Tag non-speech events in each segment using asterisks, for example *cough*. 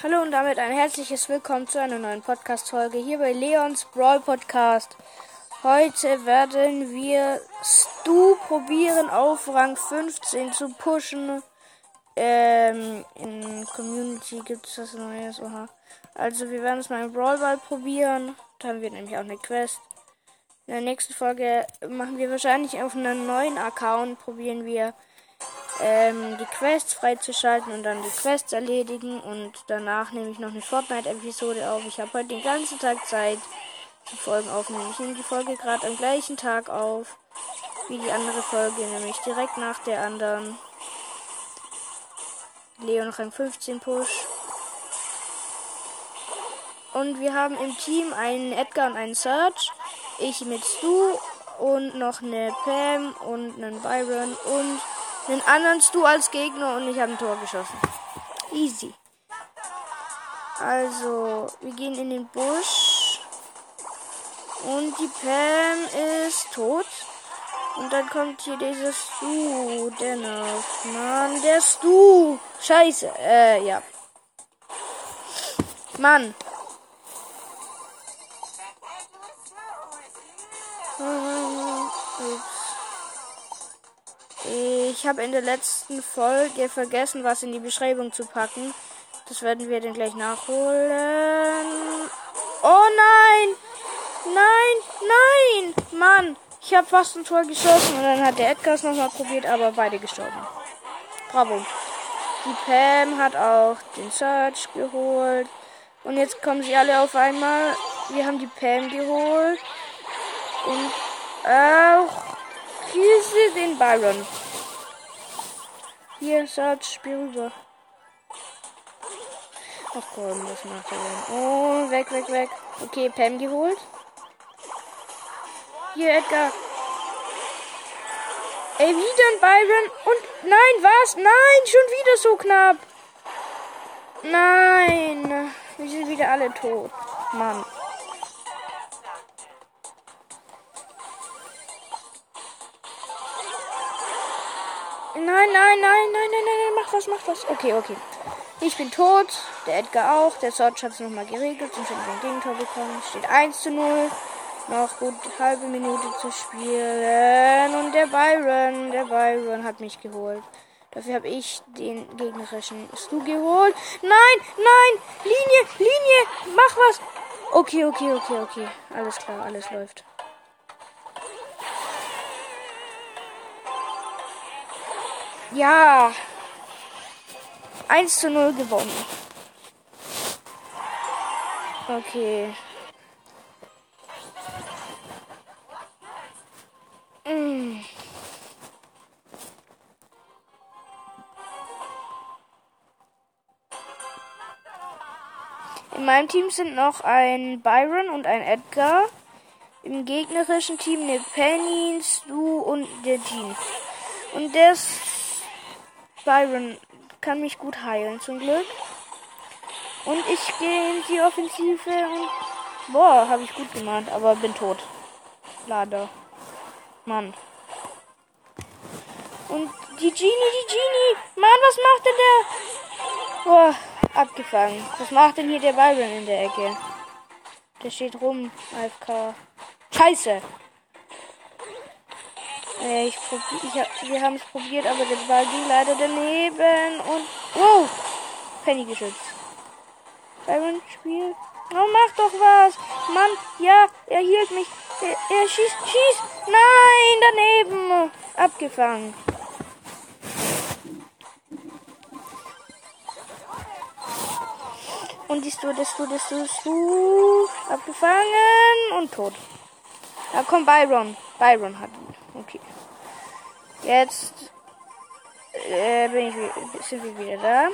Hallo und damit ein herzliches Willkommen zu einer neuen Podcast-Folge hier bei Leons Brawl Podcast. Heute werden wir Stu probieren auf Rang 15 zu pushen. Ähm, in Community gibt es das Neues. Oha. Also wir werden es mal im Brawl Ball probieren. Dann wird nämlich auch eine Quest. In der nächsten Folge machen wir wahrscheinlich auf einem neuen Account, probieren wir ähm, die Quests freizuschalten und dann die Quests erledigen. Und danach nehme ich noch eine Fortnite-Episode auf. Ich habe heute den ganzen Tag Zeit zu Folgen aufnehmen. Ich nehme die Folge gerade am gleichen Tag auf wie die andere Folge, nämlich direkt nach der anderen. Leon Rang 15 Push. Und wir haben im Team einen Edgar und einen Search. Ich mit Stu und noch eine Pam und einen Byron und einen anderen Stu als Gegner und ich habe ein Tor geschossen. Easy. Also, wir gehen in den Busch. Und die Pam ist tot. Und dann kommt hier dieser Stu. Dennoch. Mann, der Stu. Scheiße. Äh, ja. Mann. Ich habe in der letzten Folge vergessen, was in die Beschreibung zu packen. Das werden wir dann gleich nachholen. Oh nein! Nein! Nein! Mann! Ich habe fast ein Tor geschossen und dann hat der Edgar es nochmal probiert, aber beide gestorben. Bravo. Die Pam hat auch den Search geholt. Und jetzt kommen sie alle auf einmal. Wir haben die Pam geholt. Und auch hier den Byron. Hier, Search, spiel rüber. Ach komm, was macht er denn? Oh, weg, weg, weg. Okay, Pam geholt. Hier, Edgar. Ey, wieder ein Byron. Und nein, was? Nein, schon wieder so knapp. Nein. Wir sind wieder alle tot. Mann. Nein, nein, nein, nein, nein, nein, mach was, mach was. Okay, okay. Ich bin tot, der Edgar auch, der Search hat es nochmal geregelt und schon ein Gegentor bekommen. Steht 1 zu 0. Noch gut halbe Minute zu spielen. Und der Byron, der Byron hat mich geholt. Dafür habe ich den gegnerischen Stu geholt. Nein, nein, Linie, Linie, mach was. Okay, okay, okay, okay. Alles klar, alles läuft. Ja. 1 zu 0 gewonnen. Okay. Mm. In meinem Team sind noch ein Byron und ein Edgar. Im gegnerischen Team eine Penny, Stu und der Jean. Und der Byron kann mich gut heilen, zum Glück. Und ich gehe in die Offensive und. Boah, habe ich gut gemacht, aber bin tot. Leider. Mann. Und die Genie, die Genie. Mann, was macht denn der? Boah, abgefangen. Was macht denn hier der Byron in der Ecke? Der steht rum, AFK. Scheiße. Äh, ich probier, ich hab, wir haben es probiert, aber der Ball ging leider daneben und wow, Penny geschützt. Byron spielt. Oh, mach doch was. Mann, ja, er hielt mich. Er, er schießt, schießt. Nein, daneben. Abgefangen. Und die Stu, das Stu, das Stu, das Stu. Abgefangen und tot. Da kommt Byron. Byron hat ihn. Okay. Jetzt äh, bin ich, sind wir wieder da.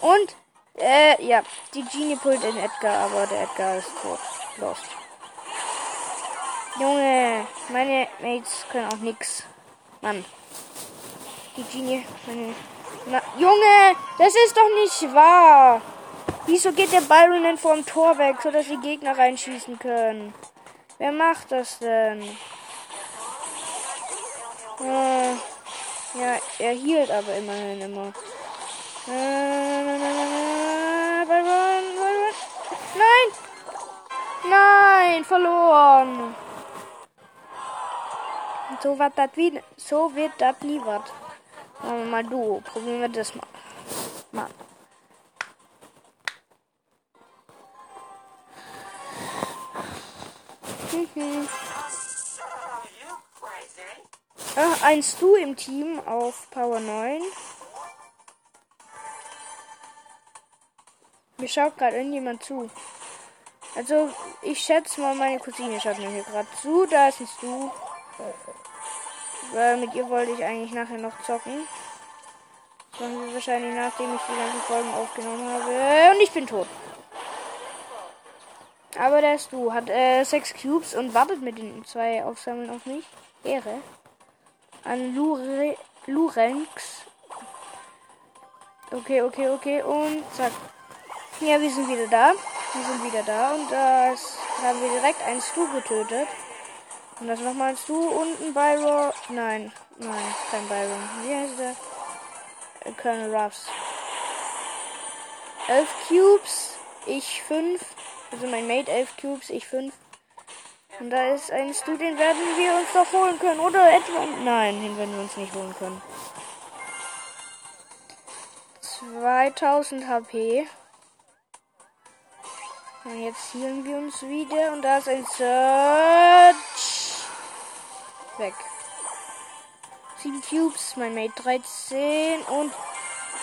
Und, äh, ja, die Genie pullt den Edgar, aber der Edgar ist tot. Lost. Junge, meine Mates können auch nix. Mann. Die Genie, meine. Na, Junge, das ist doch nicht wahr. Wieso geht der Byron denn vorm Tor weg, sodass die Gegner reinschießen können? Wer macht das denn? Ja, ja er hielt aber immerhin immer. Nein! Nein, verloren! So, wird das wie, so wird das nie was. Machen wir mal du, Probieren wir das mal. Mann. Mhm. Ach, ein Stu im Team auf Power 9. Mir schaut gerade irgendjemand zu. Also, ich schätze mal, meine Cousine schaut mir hier gerade zu. Da ist ein Stu. Weil mit ihr wollte ich eigentlich nachher noch zocken. Das wir wahrscheinlich nachdem ich die ganzen Folgen aufgenommen habe. Und ich bin tot. Aber der Stu hat äh, sechs Cubes und wartet mit den zwei Aufsammeln auf mich. Ehre. An Lure Lurenx. Okay, okay, okay. Und zack. Ja, wir sind wieder da. Wir sind wieder da. Und das haben wir direkt einen Stu getötet. Und das nochmal ein Stu und ein Byron. Nein, nein, kein Byron. Wie heißt der? Äh, Colonel Ruffs. Elf Cubes. Ich fünf. Also mein Mate elf Cubes, ich fünf. Und da ist ein Stu, den werden wir uns doch holen können. Oder etwa. Nein, den werden wir uns nicht holen können. 2000 HP. Und jetzt healen wir uns wieder. Und da ist ein Search. Weg. 7 Cubes, mein Mate 13. Und.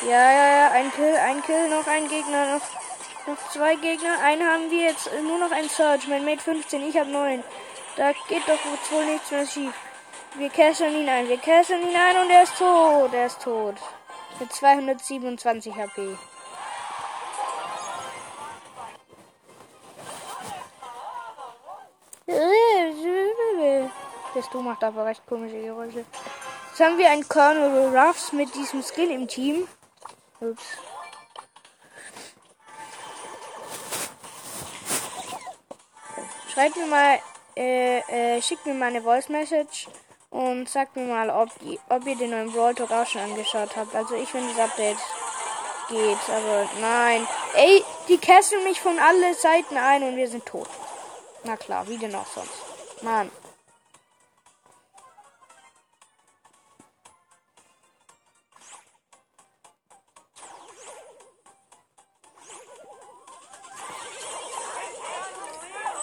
Ja, ja, ja, ein Kill, ein Kill, noch ein Gegner, noch, noch zwei Gegner. Einen haben wir jetzt, nur noch ein Search. Mein Mate 15, ich habe 9. Da geht doch wohl nichts mehr schief. Wir cashen ihn ein, wir cashen ihn ein und er ist tot. Er ist tot. Mit 227 HP. Der Stu macht aber recht komische Geräusche. Jetzt haben wir einen Colonel Ruffs mit diesem Skin im Team. Ups. Schreibt mir mal, äh, äh, schickt mir mal eine Voice Message und sagt mir mal, ob, ob ihr den neuen Brawl Talk auch schon angeschaut habt. Also ich finde das Update geht, aber nein. Ey, die kesseln mich von alle Seiten ein und wir sind tot. Na klar, wie denn auch sonst. Mann.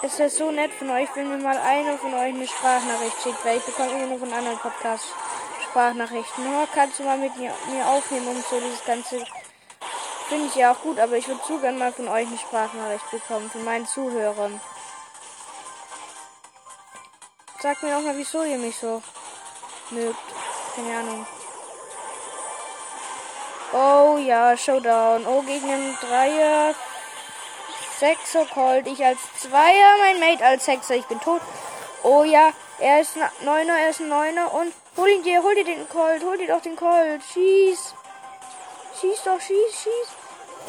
Es ist so nett von euch, wenn mir mal einer von euch eine Sprachnachricht schickt, weil ich bekomme immer nur von anderen Podcasts Sprachnachrichten. Oh, kannst du mal mit mir, mir aufnehmen und so dieses ganze finde ich ja auch gut, aber ich würde zu gern mal von euch eine Sprachnachricht bekommen, von meinen Zuhörern. Sagt mir auch mal, wieso ihr mich so mögt. Keine Ahnung. Oh ja, Showdown. Oh, gegen einen Dreier. Sechser Colt. Ich als Zweier, mein Mate als Sechser. Ich bin tot. Oh ja, er ist ein Neuner, er ist ein Neuner. Und hol ihn dir, hol dir den Colt. Hol dir doch den Colt. Schieß. Schieß doch, schieß, schieß.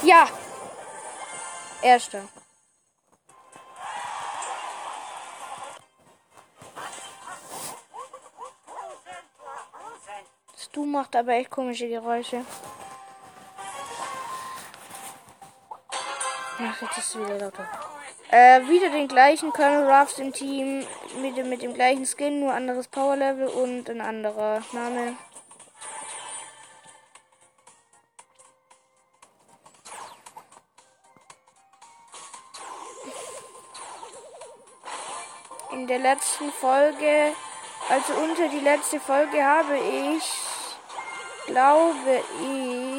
Ja. Erster. Du macht aber echt komische Geräusche. Ach, jetzt ist es wieder lauter. Äh, wieder den gleichen Colonel Ruffs im Team. Mit dem, mit dem gleichen Skin, nur anderes Power Level und ein anderer Name. In der letzten Folge, also unter die letzte Folge habe ich glaube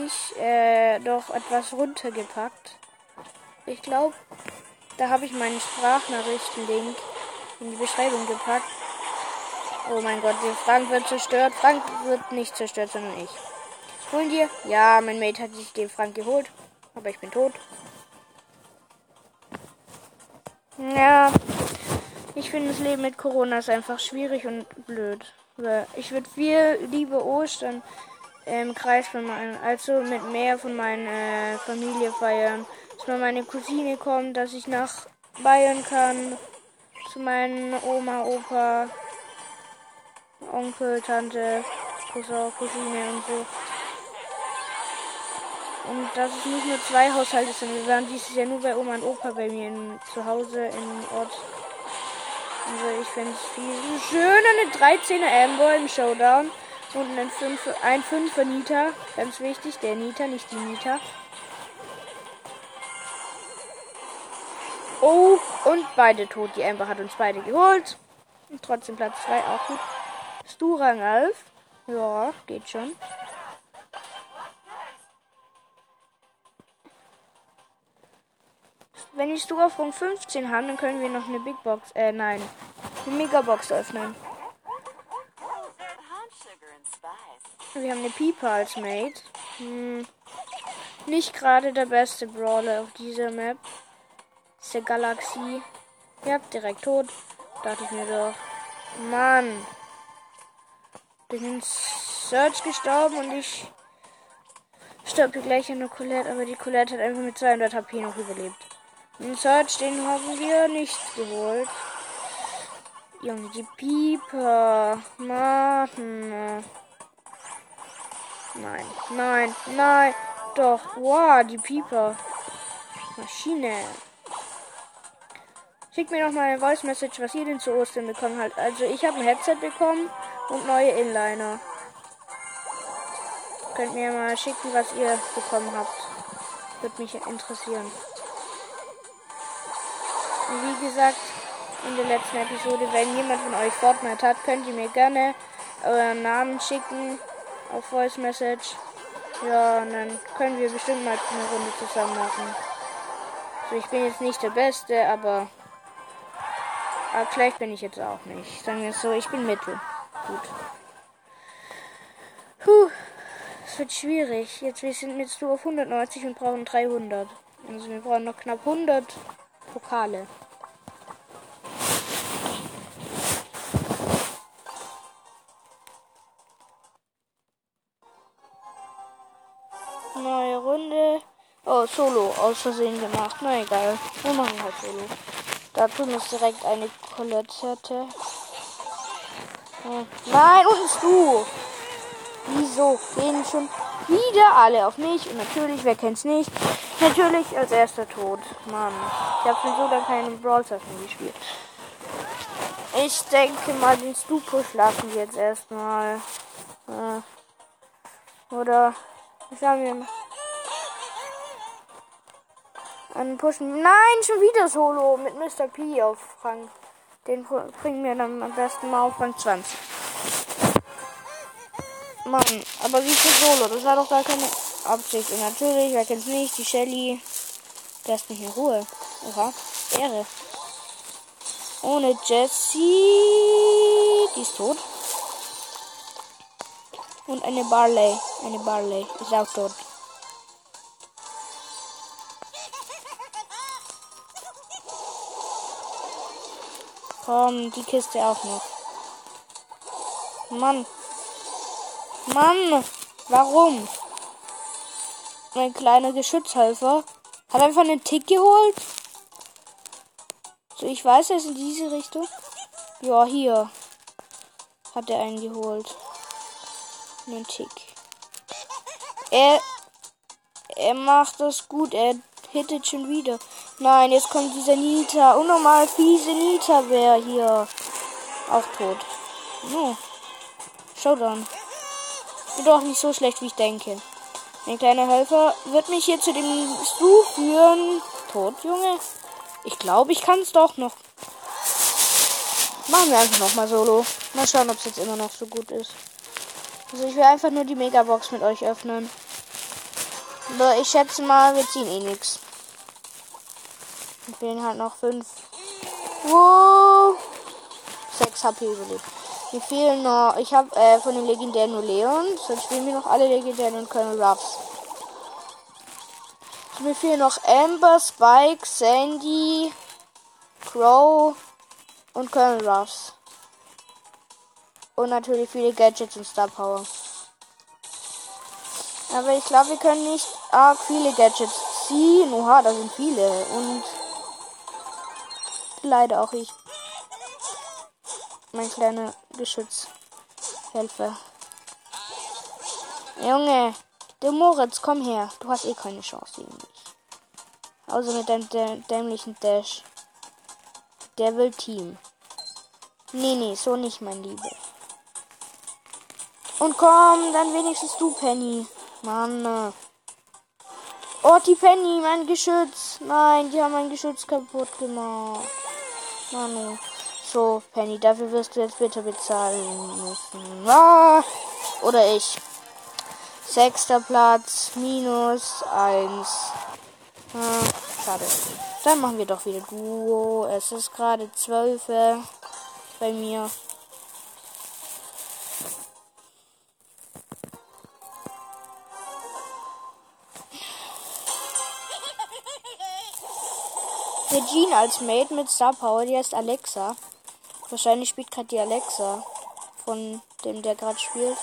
ich, äh, doch etwas runtergepackt. Ich glaube, da habe ich meinen Sprachnachrichten-Link in die Beschreibung gepackt. Oh mein Gott, der Frank wird zerstört. Frank wird nicht zerstört, sondern ich. Holen dir? Ja, mein Mate hat sich den Frank geholt. Aber ich bin tot. Ja. Ich finde das Leben mit Corona ist einfach schwierig und blöd. Ich würde viel lieber Ostern im Kreis von meinen, also mit mehr von meiner äh, Familie feiern. Dass meine Cousine kommt, dass ich nach Bayern kann. Zu meinen Oma, Opa, Onkel, Tante, Cousin, Cousine und so. Und dass es nicht nur zwei Haushalte sind. Wir waren dieses Jahr nur bei Oma und Opa bei mir in, zu Hause im Ort. Also ich finde es viel schön eine 13er Amber im Showdown und ein 5 ein 5er Nita. Ganz wichtig, der Nita, nicht die Nita. Oh, und beide tot. Die Amber hat uns beide geholt. Und trotzdem Platz 2 auch gut. Stu Rang 11. Ja, geht schon. Wenn ich Stu auf Rang 15 habe, dann können wir noch eine Big Box, äh, nein, eine Megabox öffnen. Wir haben eine Piper als Mate. Hm. Nicht gerade der beste Brawler auf dieser Map. Ist der Galaxie. Ja, direkt tot. Dachte ich mir doch. Mann. Bin in Search gestorben und ich sterbe gleich an der Colette, aber die Colette hat einfach mit 200 HP noch überlebt. Den Search, den haben wir nicht geholt. Junge, die Pieper. Mann. Nein, nein, nein. Doch. Wow, die Pieper. Maschine. Schickt mir noch mal eine Voice Message, was ihr denn zu Ostern bekommen habt. Also ich habe ein Headset bekommen und neue Inliner. Könnt mir mal schicken, was ihr bekommen habt. Würde mich interessieren. Und wie gesagt, in der letzten Episode, wenn jemand von euch Fortnite hat, könnt ihr mir gerne euren Namen schicken auf Voice Message. Ja, und dann können wir bestimmt mal eine Runde zusammen machen. So, ich bin jetzt nicht der Beste, aber, aber vielleicht bin ich jetzt auch nicht. Sagen wir es so, ich bin Mittel. Gut. Puh, es wird schwierig. Jetzt wir sind jetzt nur auf 190 und brauchen 300. Also wir brauchen noch knapp 100 Pokale. Neue Runde. Oh, Solo. Aus Versehen gemacht. Na egal. Wir machen halt Solo. Dazu muss direkt eine Colette. Oh. Nein, und du. Wieso gehen schon wieder alle auf mich? Und natürlich, wer kennt's nicht? Natürlich als erster tot. Mann. Ich habe schon so lange keinen Brawl Stars mehr gespielt. Ich denke mal, den Stu-Push wir jetzt erstmal. Äh, oder sagen wir mal. An Pushen. Nein, schon wieder Solo mit Mr. P auf Rang. Den bringen wir dann am besten mal auf Rang 20. Mann, aber wie viel Solo? Das war doch gar keine Absicht. Und natürlich, wer kennt's nicht, die Shelly. Ist nicht in Ruhe. Oha, Ehre. Ohne Jessie. Die ist tot. Und eine Barley. Eine Barley. Ist auch tot. Komm, die Kiste auch noch. Mann. Mann. Warum? Mein kleiner Geschützhelfer hat einfach einen Tick geholt. So, ich weiß, er ist in diese Richtung. Ja, hier. Hat er einen geholt. Einen Tick. Er. Er macht das gut. Er hittet schon wieder. Nein, jetzt kommt dieser Nita. Unnormal fiese Nita wäre hier. Auch tot. Oh. Showdown. Bin doch nicht so schlecht, wie ich denke. Mein kleiner Helfer wird mich hier zu dem Stu führen. Tot, Junge. Ich glaube, ich kann es doch noch. Machen wir einfach nochmal solo. Mal schauen, ob es jetzt immer noch so gut ist. Also ich will einfach nur die Megabox mit euch öffnen. Aber ich schätze mal, wir ziehen eh nichts. Ich bin halt noch 5. Wow. 6 HP überlebt. Mir fehlen noch. Ich habe äh, von den legendären nur Leon. Sonst spielen wir noch alle legendären und Colonel Ruffs. Mir fehlen noch Amber, Spike, Sandy, Crow und Colonel Ruffs. Und natürlich viele Gadgets und Star Power. Aber ich glaube, wir können nicht arg viele Gadgets ziehen. Oha, da sind viele. Und leider auch ich. Mein kleiner Geschützhelfer. Junge, der Moritz, komm her. Du hast eh keine Chance gegen mich. Außer mit deinem dämlichen Dash. Der will Team. Nee, nee, so nicht, mein Liebe. Und komm, dann wenigstens du, Penny. Mann. Oh, die Penny, mein Geschütz. Nein, die haben mein Geschütz kaputt gemacht. Manu. So, Penny, dafür wirst du jetzt bitte bezahlen müssen. Ah, oder ich. Sechster Platz, minus eins. Ah, schade. Dann machen wir doch wieder Duo. Es ist gerade zwölf bei mir. Jean als Mate mit Star Power, die heißt Alexa. Wahrscheinlich spielt gerade die Alexa von dem, der gerade spielt.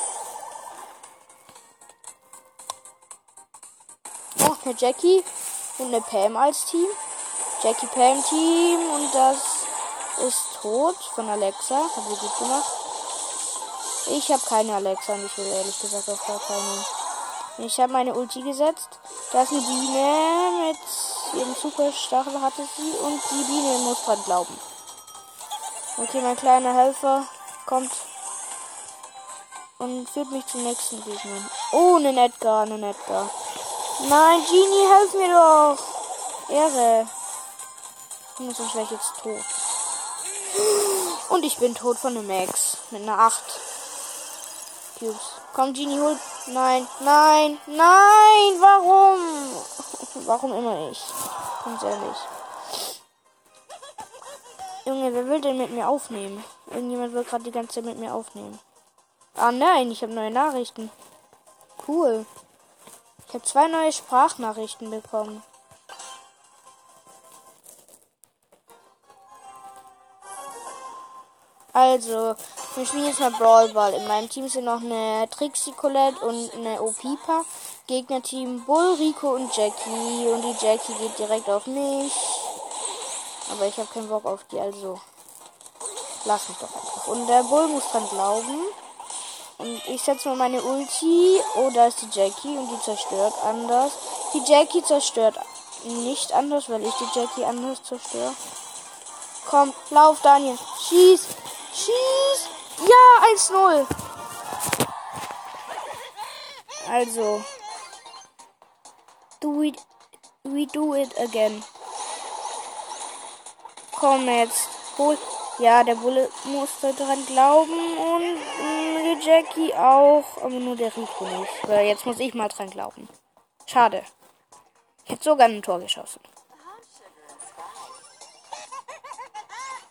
Auch eine Jackie und eine Pam als Team. Jackie Pam Team und das ist tot von Alexa. Hat sie gut gemacht. Ich habe keine Alexa und ich will ehrlich gesagt auch gar keine. Ich habe meine Ulti gesetzt. Da ist eine Biene mit ihren Superstachel hatte sie und die Biene muss dran glauben. Okay, mein kleiner Helfer kommt und führt mich zum nächsten Gegner. Oh, eine Edgar, eine Edgar. Nein, Genie, helf mir doch. Ehre. Sonst wäre ich jetzt tot. Und ich bin tot von einem Max. Mit einer 8. Cubes. Komm, Genie, hol. Nein, nein, nein. Warum? Warum immer ich? Ganz ehrlich. Junge, wer will denn mit mir aufnehmen? Irgendjemand will gerade die ganze Zeit mit mir aufnehmen. Ah nein, ich habe neue Nachrichten. Cool. Ich habe zwei neue Sprachnachrichten bekommen. Also, wir spielen jetzt mal Brawl Ball. In meinem Team sind noch eine Trixie Colette und eine Opipa. Gegnerteam Bull, Rico und Jackie. Und die Jackie geht direkt auf mich. Aber ich habe keinen Bock auf die, also lass mich doch einfach. Und der Bull muss dran glauben. Und ich setze mal meine Ulti. Oh, da ist die Jackie und die zerstört anders. Die Jackie zerstört nicht anders, weil ich die Jackie anders zerstöre. Komm, lauf, Daniel. Schieß. Schieß. Ja, 1-0. Also. Do it. We do it again. Komm jetzt. Hol. Ja, der Bulle musste dran glauben und die Jackie auch, aber nur der Rico nicht. Weil jetzt muss ich mal dran glauben. Schade. Ich hätte sogar ein Tor geschossen.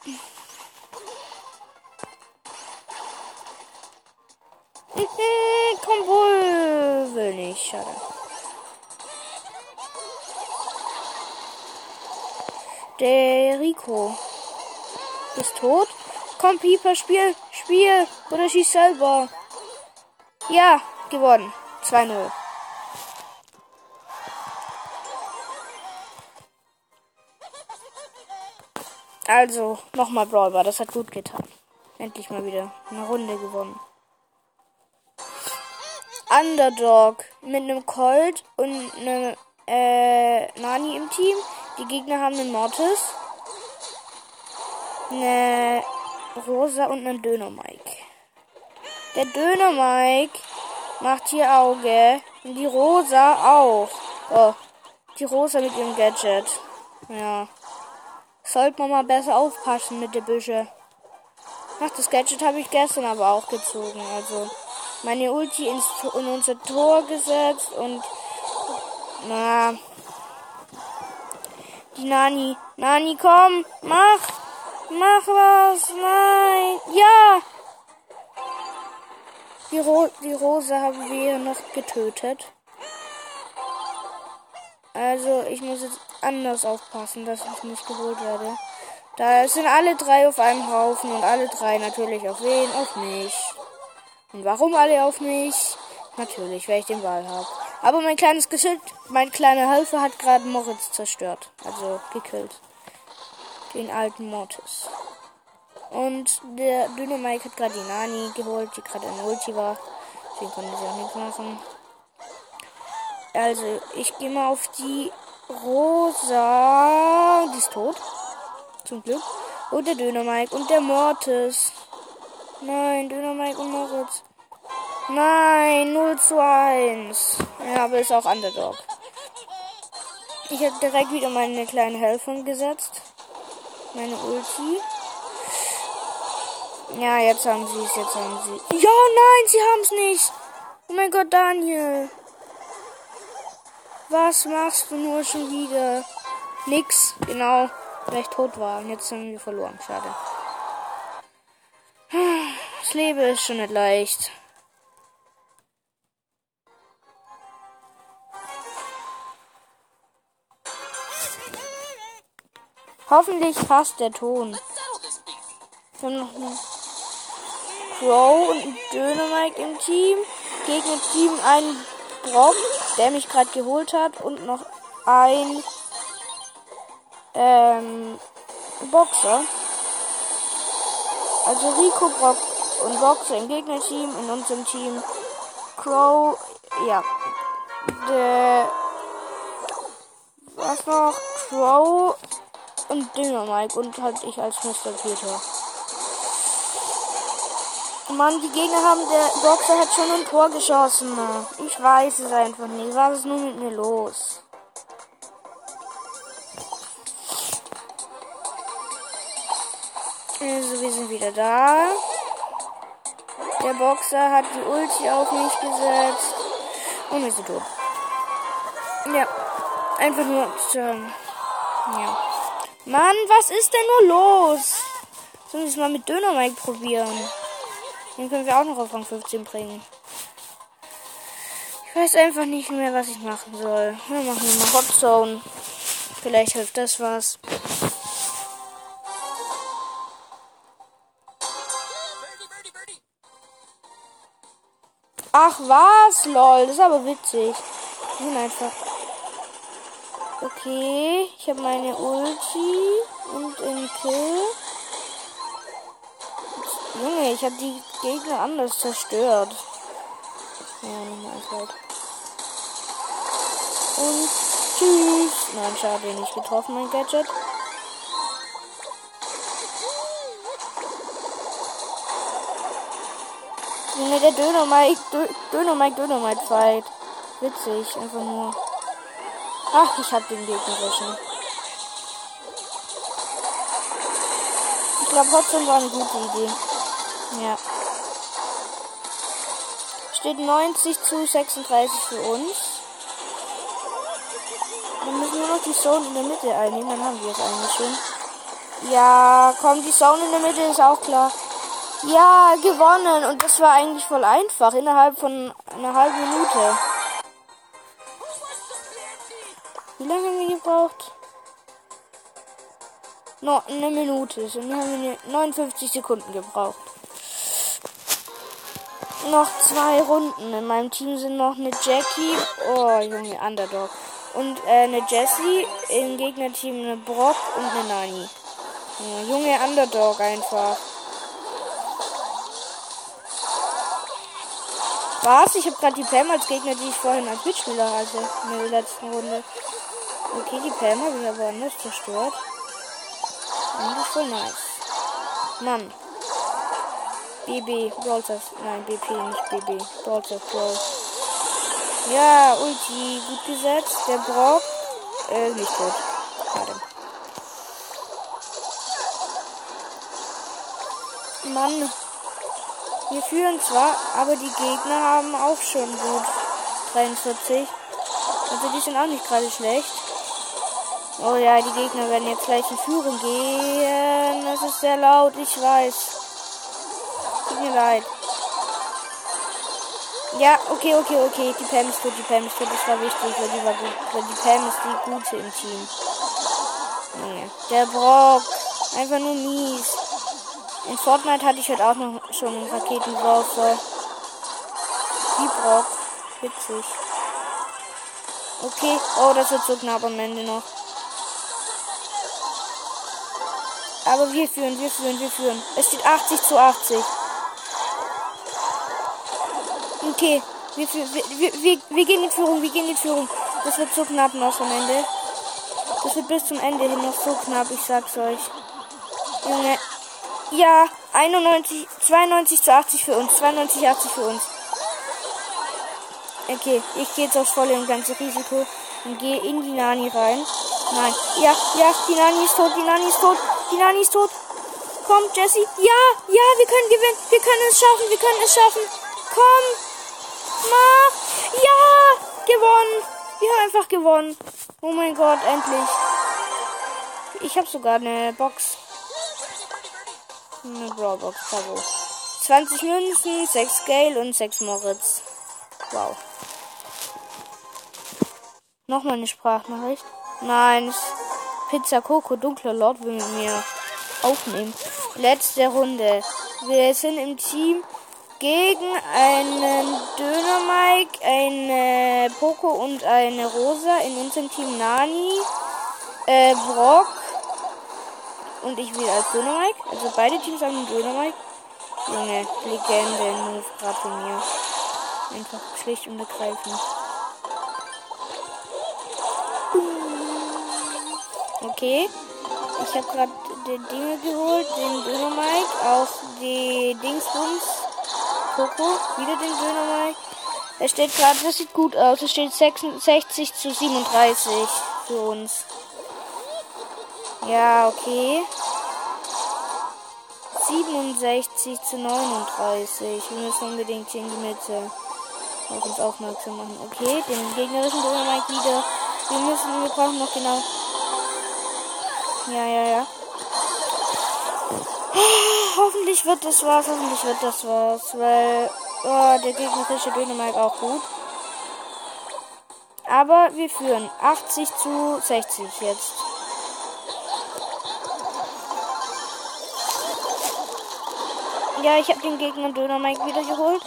*laughs* Komm wohl. Will nicht. Schade. Der Rico ist tot. Komm, Pieper, spiel, spiel. Oder schieß selber. Ja, gewonnen. 2-0. Also, nochmal Brawlbar. Das hat gut getan. Endlich mal wieder eine Runde gewonnen. Underdog mit einem Colt und einem äh, Nani im Team. Die Gegner haben einen Mortis eine Rosa und einen Döner Mike. Der Döner Mike macht hier Auge und die Rosa auch. Oh, die Rosa mit ihrem Gadget. Ja. Sollte man mal besser aufpassen mit der Büsche. Ach, das Gadget habe ich gestern aber auch gezogen. Also meine Ulti ins, in unser Tor gesetzt und na. Die Nani. Nani, komm, mach! Mach was! Nein! Ja! Die, Ro die Rose haben wir noch getötet. Also, ich muss jetzt anders aufpassen, dass ich nicht geholt werde. Da sind alle drei auf einem Haufen und alle drei natürlich auf wen? Auf mich. Und warum alle auf mich? Natürlich, weil ich den Ball habe. Aber mein kleines Geschütz, mein kleiner Helfer hat gerade Moritz zerstört. Also gekillt den alten Mortis. Und der dünne Mike hat gerade die Nani geholt, die gerade ein Ulti war. Deswegen konnte sie auch nichts machen. Also, ich gehe mal auf die Rosa. Die ist tot. Zum Glück. Und der Dynamike und der Mortis. Nein, Dynamike und Moritz. Nein, 0 zu 1. Ja, aber ist auch Underdog. Ich habe direkt wieder meine kleine Helferin gesetzt. Meine Ulti. Ja, jetzt haben sie es, jetzt haben sie. Ja, nein, sie haben es nicht. Oh mein Gott, Daniel. Was machst du nur schon wieder? Nix, genau. Weil ich tot war. Und jetzt haben wir verloren. Schade. Das Leben ist schon nicht leicht. Hoffentlich passt der Ton. Wir haben noch einen Crow und einen Dynamite im Team. Gegen Team einen Brock, der mich gerade geholt hat. Und noch ein ähm, Boxer. Also Rico, Brock und Boxer im Gegnerteam. In unserem Team Crow, ja. Der was noch? Crow und Dynamite und halt ich als Mr. Peter. Mann, die Gegner haben, der Boxer hat schon ein Tor geschossen. Ich weiß es einfach nicht. Was ist nun mit mir los? Also, wir sind wieder da. Der Boxer hat die Ulti auf mich gesetzt. Und wir sind tot. Ja. Einfach nur, ähm, ja. Mann, was ist denn nur los? Sollen wir es mal mit Dönermike probieren? Den können wir auch noch auf Rang 15 bringen. Ich weiß einfach nicht mehr, was ich machen soll. Wir machen mal Hot Zone. Vielleicht hilft das was. Ach was, lol, das ist aber witzig. Ich bin einfach Okay, ich habe meine Ulti und den Kill. Junge, ich habe die Gegner anders zerstört. Ja. Und tschüss. Nein, schade, nicht getroffen, mein Gadget. Junge, der Döner-Mike, Döner-Mike, Döner-Mike Fight. Witzig, einfach nur. Ach, ich hab den gegnerischen. Ich glaube, Hotzone war eine gute Idee. Ja. Steht 90 zu 36 für uns. Dann müssen wir noch die Zone in der Mitte einnehmen, dann haben wir es eigentlich schon. Ja, komm, die Zone in der Mitte ist auch klar. Ja, gewonnen. Und das war eigentlich voll einfach. Innerhalb von einer halben Minute. Wie lange haben wir gebraucht? Noch eine Minute. So, haben wir 59 Sekunden gebraucht. Noch zwei Runden. In meinem Team sind noch eine Jackie. Oh, Junge, Underdog. Und äh, eine Jessie. Im Gegnerteam eine Brock und eine Nani. Ja, Junge, Underdog einfach. Was? Ich habe gerade die Pam als Gegner, die ich vorhin als Mitspieler hatte. In der letzten Runde. Okay, die Pam habe ich aber anders zerstört. Und das ist voll nice. Mann. BB, Brawlers. Nein, BP, nicht BB. Brawlers Pro. Ja, Ulti, gut gesetzt. Der Brock. Äh, nicht gut. Schade. Mann. Wir führen zwar, aber die Gegner haben auch schon gut 43. Also die sind auch nicht gerade schlecht. Oh ja, die Gegner werden jetzt gleich in Führung gehen. Das ist sehr laut, ich weiß. Tut mir leid. Ja, okay, okay, okay. Die Pam ist gut, die Pam ist gut. Das war wichtig, weil die war gut. Weil die Pam ist die gute im Team. Nee. Der Brock. Einfach nur mies. In Fortnite hatte ich halt auch noch schon einen Raketenwerfer. Die Brock. Witzig. Okay. Oh, das wird so knapp am Ende noch. Aber wir führen, wir führen, wir führen. Es steht 80 zu 80. Okay, wir, wir, wir, wir, gehen in Führung, wir gehen in Führung. Das wird so knapp noch am Ende. Das wird bis zum Ende hin noch so knapp, ich sag's euch. Junge. Ja, 91, 92 zu 80 für uns. 92, 80 für uns. Okay, ich gehe jetzt aufs volle und ganze Risiko und gehe in die Nani rein. Nein. Ja, ja, die Nani ist tot, die Nani ist tot, die Nani ist tot. Komm, Jesse. Ja, ja, wir können gewinnen. Wir können es schaffen, wir können es schaffen. Komm. Mach. Ja, gewonnen. Wir haben einfach gewonnen. Oh mein Gott, endlich. Ich habe sogar eine Box. Eine Brawlbox, bravo. 20 Münzen, 6 Gale und 6 Moritz. Wow. Nochmal eine Sprachnachricht. Nein, Pizza Coco, dunkler Lord will mit mir aufnehmen. Letzte Runde. Wir sind im Team gegen einen Döner Mike, eine Poco und eine Rosa. In unserem Team Nani, äh, Brock und ich wieder als Döner Mike. Also beide Teams haben einen Döner Mike. Junge, Legende, Move gerade von mir. Einfach schlicht und ergreifend. Okay. Ich habe gerade die Dinge geholt, den Döner Mike, auf die Dingsbums. Coco, wieder den Döner Mike. Es steht gerade, das sieht gut aus. Es steht 66 zu 37 für uns. Ja, okay. 67 zu 39. Wir müssen unbedingt hier in die Mitte auf uns aufmerksam machen. Okay, den gegnerischen Döner Mike wieder. Wir müssen, wir brauchen noch genau ja, ja, ja. Hoffentlich wird das was, hoffentlich wird das was, weil oh, der gegnerische Dänemark auch gut. Aber wir führen 80 zu 60 jetzt. Ja, ich habe den Gegner Döner Mike wieder geholt.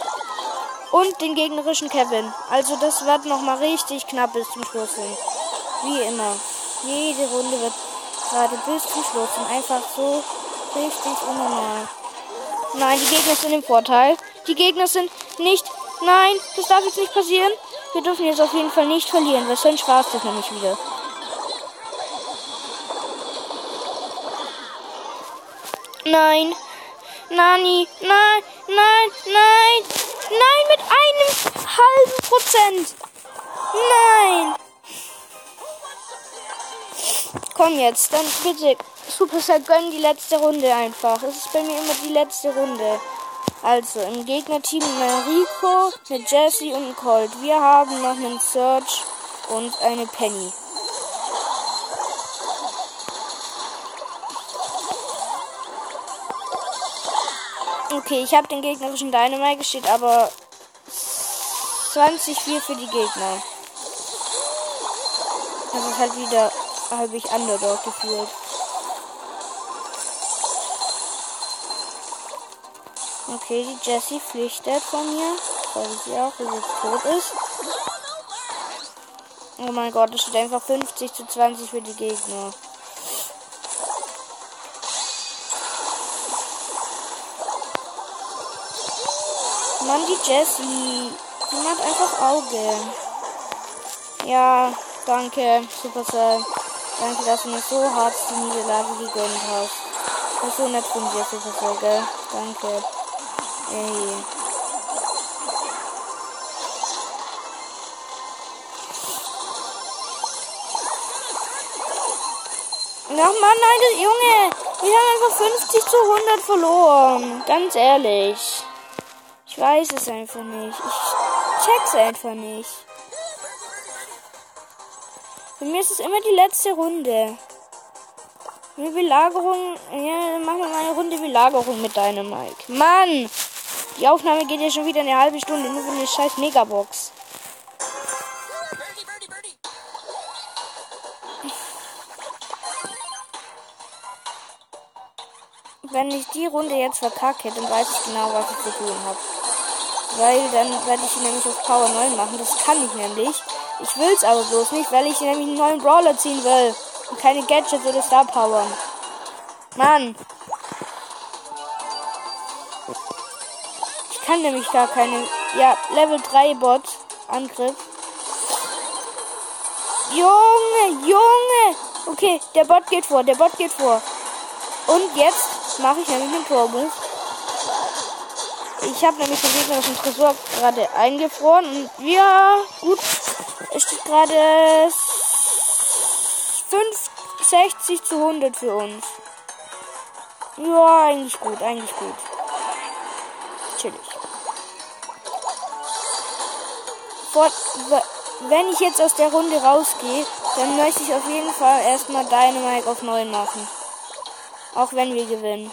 Und den gegnerischen Kevin. Also das wird nochmal richtig knapp bis zum Schluss hin. Wie immer. Jede Runde wird gerade bis zum Schluss und einfach so richtig unnormal. Nein, die Gegner sind im Vorteil. Die Gegner sind nicht. Nein, das darf jetzt nicht passieren. Wir dürfen jetzt auf jeden Fall nicht verlieren, weil sonst war das nämlich wieder. Nein. Nani, nein, nein, nein. Nein, mit einem halben Prozent. Nein. Komm jetzt, dann bitte. Supercell gönn die letzte Runde einfach. Es ist bei mir immer die letzte Runde. Also, im Gegnerteam ein Rico, eine Jessie und ein Colt. Wir haben noch einen Search und eine Penny. Okay, ich habe den gegnerischen Dynamite geschickt, aber 20-4 für die Gegner. Das ist halt wieder habe ich Underdog gefühlt. Okay, die Jessie flüchtet von mir, weil sie auch jetzt tot ist. Oh mein Gott, es steht einfach 50 zu 20 für die Gegner. Mann, die Jessie. Die macht einfach Auge. Ja, danke, Supercell. Danke, dass du mir so hart die Niederlage gegönnt hast. Das ist so nett von dir, Supercell, gell? Danke. Ey. Ach Mann, nein, Junge. Wir haben einfach 50 zu 100 verloren. Ganz ehrlich. Ich weiß es einfach nicht. Ich check's einfach nicht. Für mich ist es immer die letzte Runde. Eine Belagerung. Ja, machen wir mal eine Runde Belagerung mit deinem Mike. Mann! Die Aufnahme geht ja schon wieder eine halbe Stunde, nur für eine scheiß Megabox. Wenn ich die Runde jetzt verkacke, dann weiß ich genau, was ich zu tun habe. Weil dann werde ich nämlich auf Power 9 machen. Das kann ich nämlich. Ich will's aber bloß nicht, weil ich nämlich einen neuen Brawler ziehen will. Und keine Gadgets oder Star Power. Mann. Ich kann nämlich gar keine. Ja, Level 3 Bot. Angriff. Junge, Junge. Okay, der Bot geht vor, der Bot geht vor. Und jetzt mache ich nämlich einen Pro-Move. Ich habe nämlich den dem Tresor gerade eingefroren und wir, gut, es steht gerade 65 zu 100 für uns. Ja, eigentlich gut, eigentlich gut. Chillig. Wenn ich jetzt aus der Runde rausgehe, dann möchte ich auf jeden Fall erstmal Dynamite auf 9 machen. Auch wenn wir gewinnen.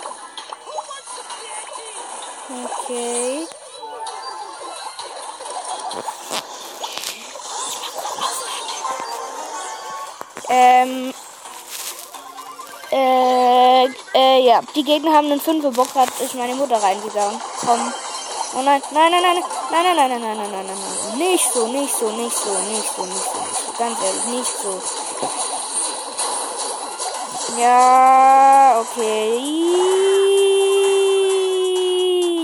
Okay. Ähm. Äh, äh, ja. Die Gegner haben einen 5 Bock, hat ist meine Mutter reingegangen. Komm. Oh nein, nein, nein, nein, nein, nein, nein, nein, nein, nein, nein, nein, nicht so, nicht so, nicht so, nicht so, nicht so. Ganz ehrlich, nicht so. Ja, okay.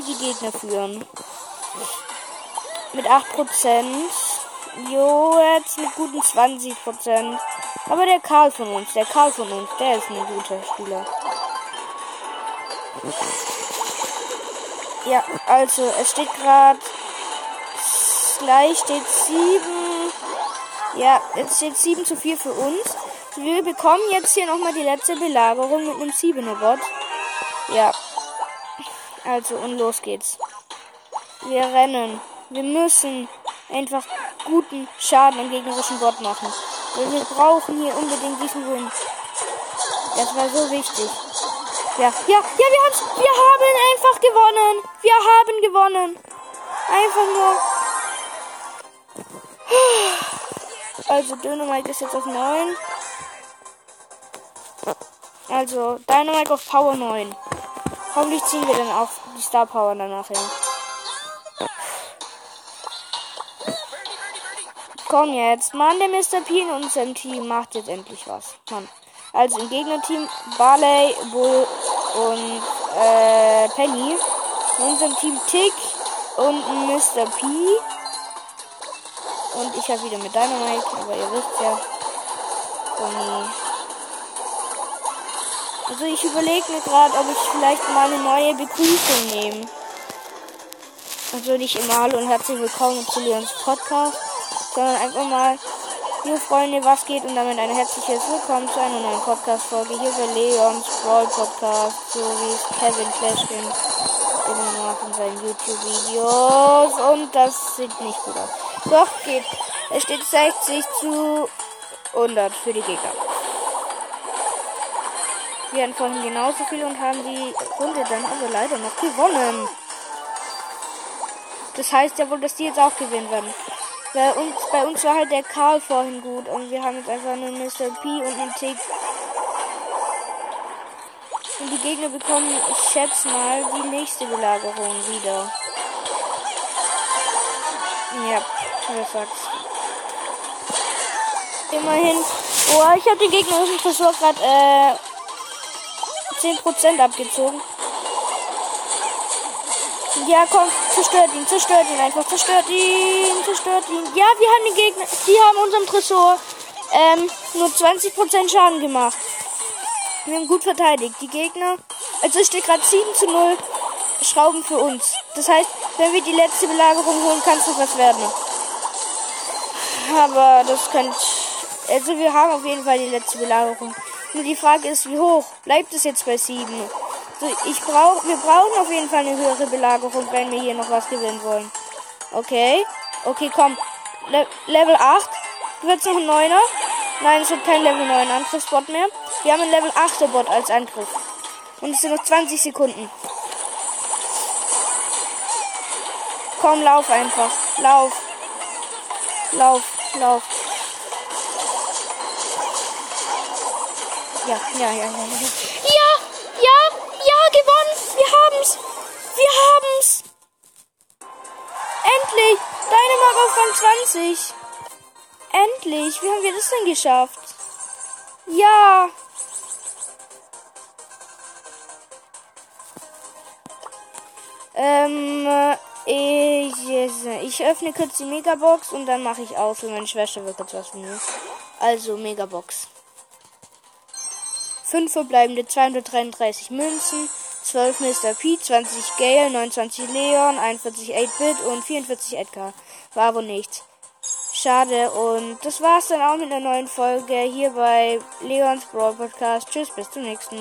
Die Gegner führen. Mit 8%. Jo, jetzt mit guten 20%. Aber der Karl von uns, der Karl von uns, der ist ein guter Spieler. Ja, also es steht gerade gleich steht 7. Ja, es steht 7 zu 4 für uns. Wir bekommen jetzt hier nochmal die letzte Belagerung mit einem 7er Bot. Ja. Also, und los geht's. Wir rennen. Wir müssen einfach guten Schaden am gegnerischen Bot machen. Wir brauchen hier unbedingt diesen Win. Das war so wichtig. Ja, ja, ja, wir haben's. Wir haben einfach gewonnen. Wir haben gewonnen. Einfach nur. Also Dynamite ist jetzt auf 9. Also Dynamite auf Power 9. Hoffentlich ziehen wir dann auch die Star Power danach hin. Komm jetzt. Mann, der Mr. P in unserem Team macht jetzt endlich was. Mann. Also im Gegnerteam Barley, Bull und äh, Penny. In unserem Team Tick und Mr. P. Und ich habe wieder mit Dynamite, aber ihr wisst ja. Bonnie. Also ich überlege mir gerade, ob ich vielleicht mal eine neue Begrüßung nehme. Also nicht immer Hallo und herzlich willkommen zu Leons Podcast, sondern einfach mal, liebe Freunde, was geht und damit ein herzliches Willkommen zu einer neuen Podcast-Folge hier bei Leons Brawl Podcast, so wie Kevin Clashkin immer macht in seinen YouTube-Videos und das sieht nicht gut aus. Doch, geht. Es steht 60 zu 100 für die Gegner. Wir hatten vorhin genauso viel und haben die Runde dann aber leider noch gewonnen. Das heißt ja wohl, dass die jetzt auch gewinnen werden. Bei uns, bei uns war halt der Karl vorhin gut und wir haben jetzt einfach einen Mr. P und einen Tick. Und die Gegner bekommen, ich schätze mal, die nächste Belagerung wieder. Ja, was sagst Immerhin. Oh, ich habe den Gegner dem Tresor gerade äh, 10% abgezogen. Ja, komm, zerstört ihn, zerstört ihn einfach, zerstört ihn, zerstört ihn. Ja, wir haben den Gegner, die haben unserem Tresor ähm, nur 20% Schaden gemacht. Wir haben gut verteidigt. Die Gegner, also es steht gerade 7 zu 0 Schrauben für uns. Das heißt, wenn wir die letzte Belagerung holen, kann es noch was werden. Aber das könnte, also wir haben auf jeden Fall die letzte Belagerung. Nur die Frage ist, wie hoch? Bleibt es jetzt bei 7? Also ich brauch, wir brauchen auf jeden Fall eine höhere Belagerung, wenn wir hier noch was gewinnen wollen. Okay. Okay, komm. Le Level 8. Wird's noch ein 9er? Nein, es wird kein Level 9 Angriffsbot mehr. Wir haben ein Level 8er Bot als Angriff. Und es sind noch 20 Sekunden. Komm, lauf einfach. Lauf. Lauf, lauf. Ja, ja, ja. Ja, ja, 22. Endlich. Wie haben wir das denn geschafft? Ja. Ähm, äh, ich, ich öffne kurz die Megabox und dann mache ich aus, weil meine Schwester will kurz was mir. Also, Megabox. 5 verbleibende 233 Münzen, 12 Mr. P, 20 Gale, 29 Leon, 41 8-Bit und 44 Edgar. War wohl nichts. Schade. Und das war's dann auch mit einer neuen Folge hier bei Leons Brawl Podcast. Tschüss, bis zum nächsten Mal.